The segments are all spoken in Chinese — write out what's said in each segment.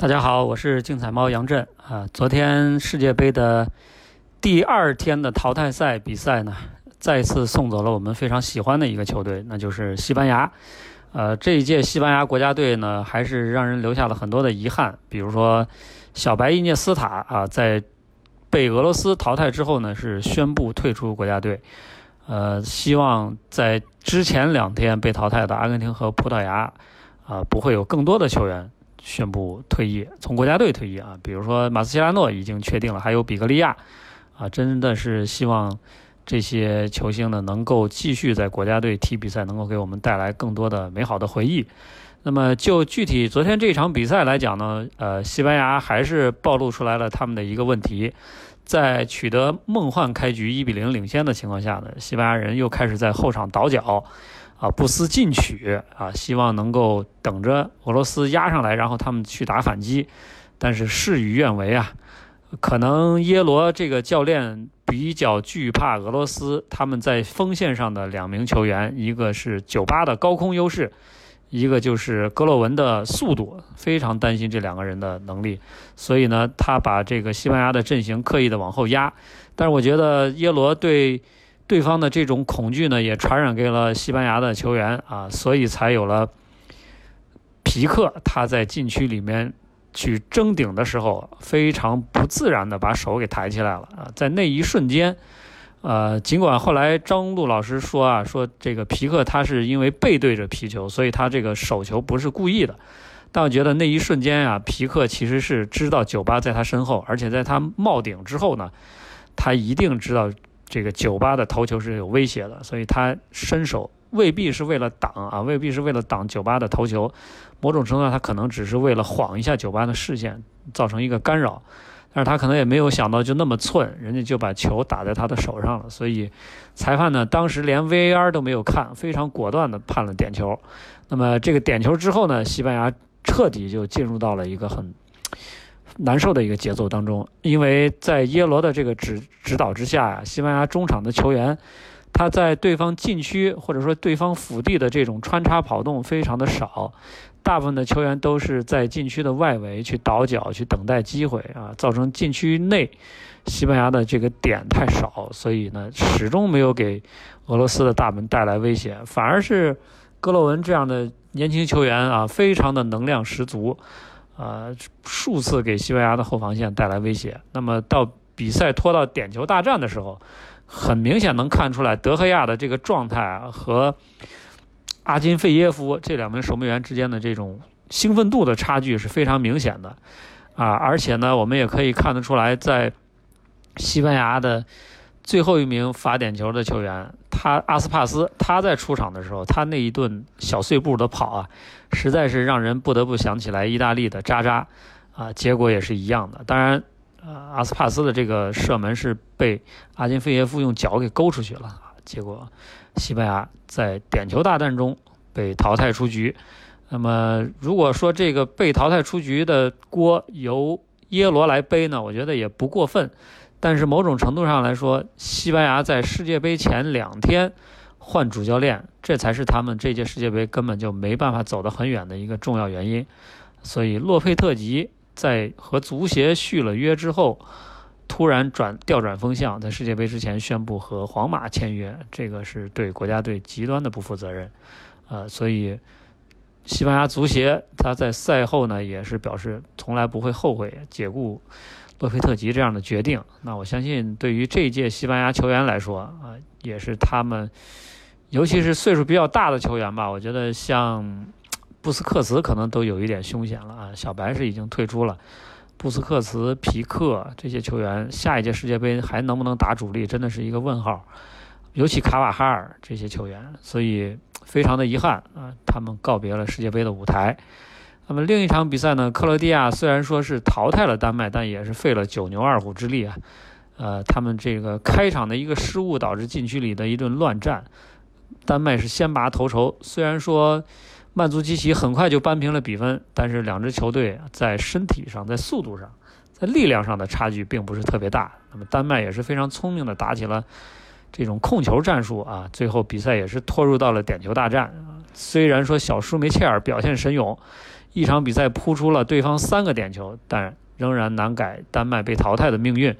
大家好，我是竞彩猫杨震啊。昨天世界杯的第二天的淘汰赛比赛呢，再次送走了我们非常喜欢的一个球队，那就是西班牙。呃，这一届西班牙国家队呢，还是让人留下了很多的遗憾，比如说小白伊涅斯塔啊，在被俄罗斯淘汰之后呢，是宣布退出国家队。呃，希望在之前两天被淘汰的阿根廷和葡萄牙啊，不会有更多的球员。宣布退役，从国家队退役啊，比如说马斯切拉诺已经确定了，还有比格利亚，啊，真的是希望这些球星呢能够继续在国家队踢比赛，能够给我们带来更多的美好的回忆。那么就具体昨天这场比赛来讲呢，呃，西班牙还是暴露出来了他们的一个问题，在取得梦幻开局一比零领先的情况下呢，西班牙人又开始在后场倒脚。啊，不思进取啊，希望能够等着俄罗斯压上来，然后他们去打反击，但是事与愿违啊。可能耶罗这个教练比较惧怕俄罗斯，他们在锋线上的两名球员，一个是九八的高空优势，一个就是格洛文的速度，非常担心这两个人的能力，所以呢，他把这个西班牙的阵型刻意的往后压。但是我觉得耶罗对。对方的这种恐惧呢，也传染给了西班牙的球员啊，所以才有了皮克他在禁区里面去争顶的时候，非常不自然的把手给抬起来了啊，在那一瞬间，呃，尽管后来张璐老师说啊，说这个皮克他是因为背对着皮球，所以他这个手球不是故意的，但我觉得那一瞬间啊，皮克其实是知道酒吧在他身后，而且在他冒顶之后呢，他一定知道。这个酒吧的头球是有威胁的，所以他伸手未必是为了挡啊，未必是为了挡酒吧的头球，某种程度上他可能只是为了晃一下酒吧的视线，造成一个干扰。但是他可能也没有想到就那么寸，人家就把球打在他的手上了。所以裁判呢，当时连 VAR 都没有看，非常果断的判了点球。那么这个点球之后呢，西班牙彻底就进入到了一个很。难受的一个节奏当中，因为在耶罗的这个指指导之下呀，西班牙中场的球员，他在对方禁区或者说对方腹地的这种穿插跑动非常的少，大部分的球员都是在禁区的外围去倒脚去等待机会啊，造成禁区内西班牙的这个点太少，所以呢始终没有给俄罗斯的大门带来威胁，反而是格洛文这样的年轻球员啊，非常的能量十足。呃，数次给西班牙的后防线带来威胁。那么到比赛拖到点球大战的时候，很明显能看出来德赫亚的这个状态和阿金费耶夫这两名守门员之间的这种兴奋度的差距是非常明显的啊！而且呢，我们也可以看得出来，在西班牙的。最后一名罚点球的球员，他阿斯帕斯，他在出场的时候，他那一顿小碎步的跑啊，实在是让人不得不想起来意大利的渣渣，啊，结果也是一样的。当然，呃，阿斯帕斯的这个射门是被阿金费耶夫用脚给勾出去了，结果西班牙在点球大战中被淘汰出局。那么，如果说这个被淘汰出局的锅由耶罗来背呢，我觉得也不过分。但是某种程度上来说，西班牙在世界杯前两天换主教练，这才是他们这届世界杯根本就没办法走得很远的一个重要原因。所以洛佩特吉在和足协续了约之后，突然转调转风向，在世界杯之前宣布和皇马签约，这个是对国家队极端的不负责任。呃，所以西班牙足协他在赛后呢也是表示从来不会后悔解雇。洛佩特吉这样的决定，那我相信对于这一届西班牙球员来说啊，也是他们，尤其是岁数比较大的球员吧。我觉得像布斯克茨可能都有一点凶险了啊。小白是已经退出了，布斯克茨、皮克这些球员，下一届世界杯还能不能打主力，真的是一个问号。尤其卡瓦哈尔这些球员，所以非常的遗憾啊，他们告别了世界杯的舞台。那么另一场比赛呢？克罗地亚虽然说是淘汰了丹麦，但也是费了九牛二虎之力啊。呃，他们这个开场的一个失误导致禁区里的一顿乱战，丹麦是先拔头筹。虽然说曼族基奇很快就扳平了比分，但是两支球队在身体上、在速度上、在力量上的差距并不是特别大。那么丹麦也是非常聪明的打起了这种控球战术啊，最后比赛也是拖入到了点球大战。虽然说小舒梅切尔表现神勇。一场比赛扑出了对方三个点球，但仍然难改丹麦被淘汰的命运。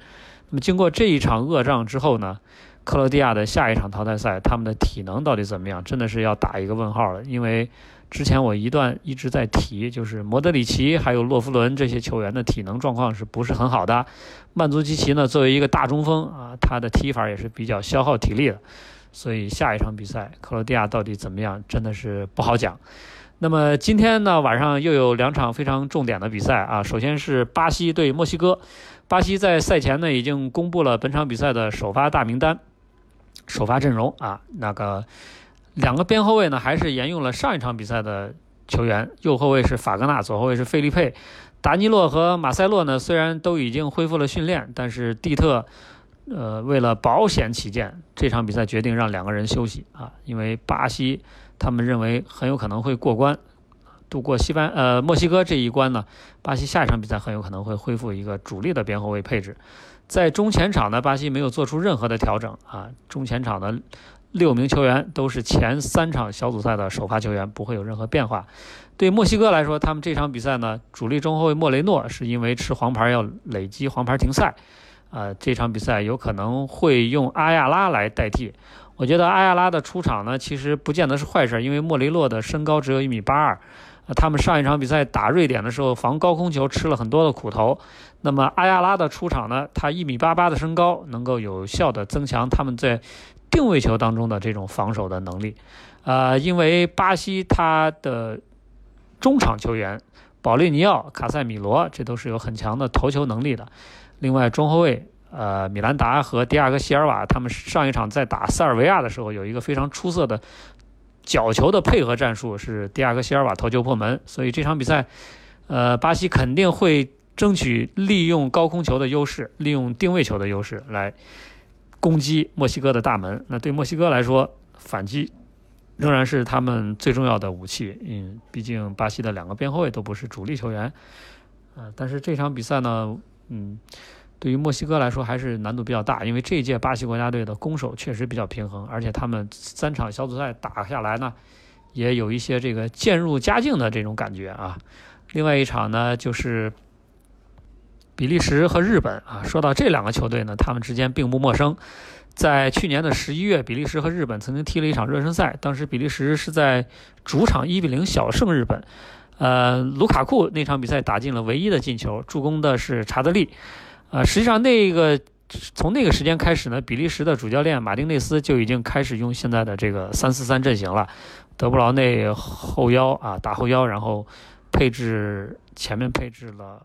那么经过这一场恶仗之后呢，克罗地亚的下一场淘汰赛，他们的体能到底怎么样？真的是要打一个问号了。因为之前我一段一直在提，就是莫德里奇还有洛夫伦这些球员的体能状况是不是很好的？曼足基奇呢，作为一个大中锋啊，他的踢法也是比较消耗体力的。所以下一场比赛，克罗地亚到底怎么样，真的是不好讲。那么今天呢，晚上又有两场非常重点的比赛啊。首先是巴西对墨西哥，巴西在赛前呢已经公布了本场比赛的首发大名单、首发阵容啊。那个两个边后卫呢，还是沿用了上一场比赛的球员，右后卫是法格纳，左后卫是费利佩。达尼洛和马塞洛呢，虽然都已经恢复了训练，但是蒂特。呃，为了保险起见，这场比赛决定让两个人休息啊，因为巴西他们认为很有可能会过关，度过西班呃墨西哥这一关呢。巴西下一场比赛很有可能会恢复一个主力的边后卫配置，在中前场呢，巴西没有做出任何的调整啊，中前场的六名球员都是前三场小组赛的首发球员，不会有任何变化。对墨西哥来说，他们这场比赛呢，主力中后卫莫雷诺是因为吃黄牌要累积黄牌停赛。啊，这场比赛有可能会用阿亚拉来代替。我觉得阿亚拉的出场呢，其实不见得是坏事，因为莫雷诺的身高只有一米八二。他们上一场比赛打瑞典的时候，防高空球吃了很多的苦头。那么阿亚拉的出场呢，他一米八八的身高能够有效的增强他们在定位球当中的这种防守的能力。呃，因为巴西他的中场球员保利尼奥、卡塞米罗，这都是有很强的头球能力的。另外，中后卫呃米兰达和迪亚哥席尔瓦，他们上一场在打塞尔维亚的时候，有一个非常出色的角球的配合战术，是迪亚哥席尔瓦头球破门。所以这场比赛，呃，巴西肯定会争取利用高空球的优势，利用定位球的优势来攻击墨西哥的大门。那对墨西哥来说，反击仍然是他们最重要的武器。嗯，毕竟巴西的两个边后卫都不是主力球员，呃，但是这场比赛呢？嗯，对于墨西哥来说还是难度比较大，因为这一届巴西国家队的攻守确实比较平衡，而且他们三场小组赛打下来呢，也有一些这个渐入佳境的这种感觉啊。另外一场呢，就是比利时和日本啊。说到这两个球队呢，他们之间并不陌生。在去年的十一月，比利时和日本曾经踢了一场热身赛，当时比利时是在主场一比零小胜日本。呃，卢卡库那场比赛打进了唯一的进球，助攻的是查德利。呃，实际上那个从那个时间开始呢，比利时的主教练马丁内斯就已经开始用现在的这个三四三阵型了。德布劳内后腰啊，打后腰，然后配置前面配置了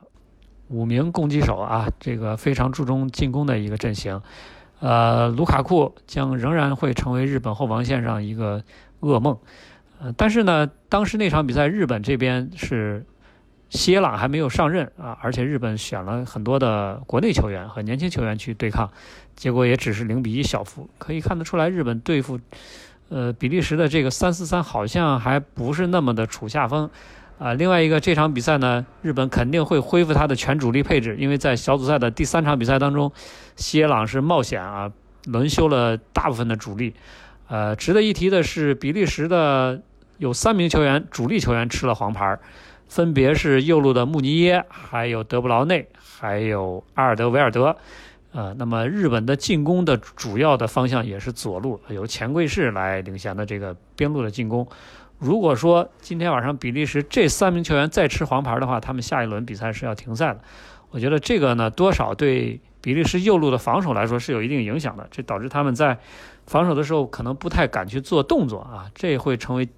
五名攻击手啊，这个非常注重进攻的一个阵型。呃，卢卡库将仍然会成为日本后防线上一个噩梦。呃，但是呢，当时那场比赛，日本这边是西耶朗还没有上任啊，而且日本选了很多的国内球员和年轻球员去对抗，结果也只是零比一小负。可以看得出来，日本对付呃比利时的这个三四三好像还不是那么的处下风啊。另外一个，这场比赛呢，日本肯定会恢复他的全主力配置，因为在小组赛的第三场比赛当中，耶朗是冒险啊轮休了大部分的主力。呃，值得一提的是，比利时的有三名球员，主力球员吃了黄牌，分别是右路的穆尼耶，还有德布劳内，还有阿尔德维尔德。呃，那么日本的进攻的主要的方向也是左路，由前贵士来领衔的这个边路的进攻。如果说今天晚上比利时这三名球员再吃黄牌的话，他们下一轮比赛是要停赛的。我觉得这个呢，多少对比利时右路的防守来说是有一定影响的，这导致他们在。防守的时候可能不太敢去做动作啊，这会成为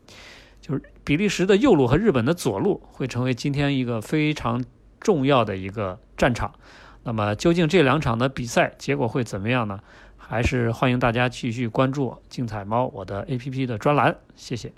就是比利时的右路和日本的左路会成为今天一个非常重要的一个战场。那么究竟这两场的比赛结果会怎么样呢？还是欢迎大家继续关注“竞彩猫”我的 APP 的专栏，谢谢。